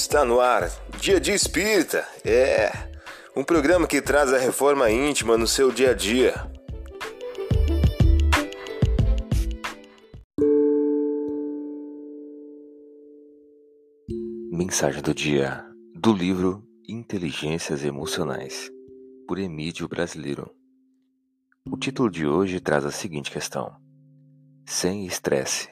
Está no ar, Dia de Espírita. É um programa que traz a reforma íntima no seu dia a dia. Mensagem do dia do livro Inteligências Emocionais, por Emílio Brasileiro. O título de hoje traz a seguinte questão: Sem estresse.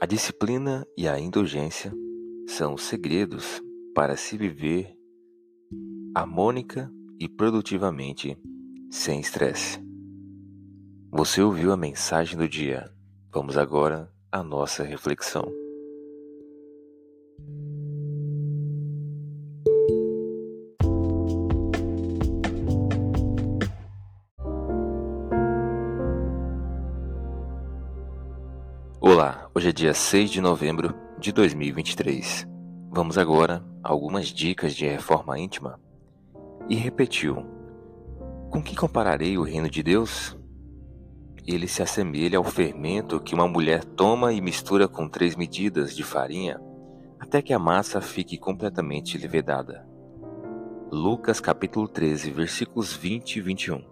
A disciplina e a indulgência são segredos para se viver harmônica e produtivamente sem estresse. Você ouviu a mensagem do dia. Vamos agora à nossa reflexão. Olá, hoje é dia 6 de novembro de 2023. Vamos agora a algumas dicas de reforma íntima. E repetiu: Com que compararei o reino de Deus? Ele se assemelha ao fermento que uma mulher toma e mistura com três medidas de farinha até que a massa fique completamente levedada. Lucas capítulo 13, versículos 20 e 21.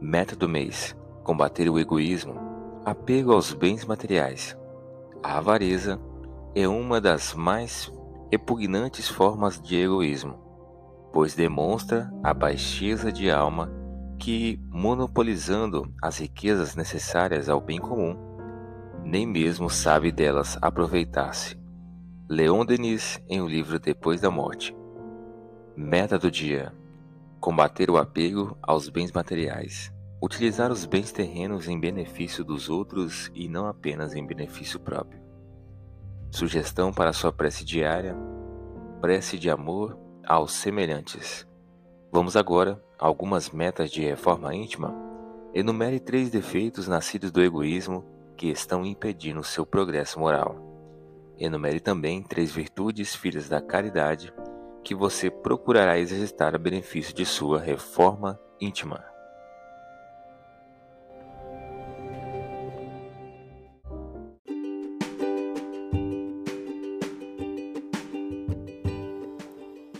Meta do mês: combater o egoísmo Apego aos bens materiais. A avareza é uma das mais repugnantes formas de egoísmo, pois demonstra a baixeza de alma que, monopolizando as riquezas necessárias ao bem comum, nem mesmo sabe delas aproveitar-se. Leon Denis, em o livro Depois da Morte. Meta do dia: combater o apego aos bens materiais. Utilizar os bens terrenos em benefício dos outros e não apenas em benefício próprio. Sugestão para sua prece diária: prece de amor aos semelhantes. Vamos agora a algumas metas de reforma íntima. Enumere três defeitos nascidos do egoísmo que estão impedindo seu progresso moral. Enumere também três virtudes filhas da caridade que você procurará exercitar a benefício de sua reforma íntima.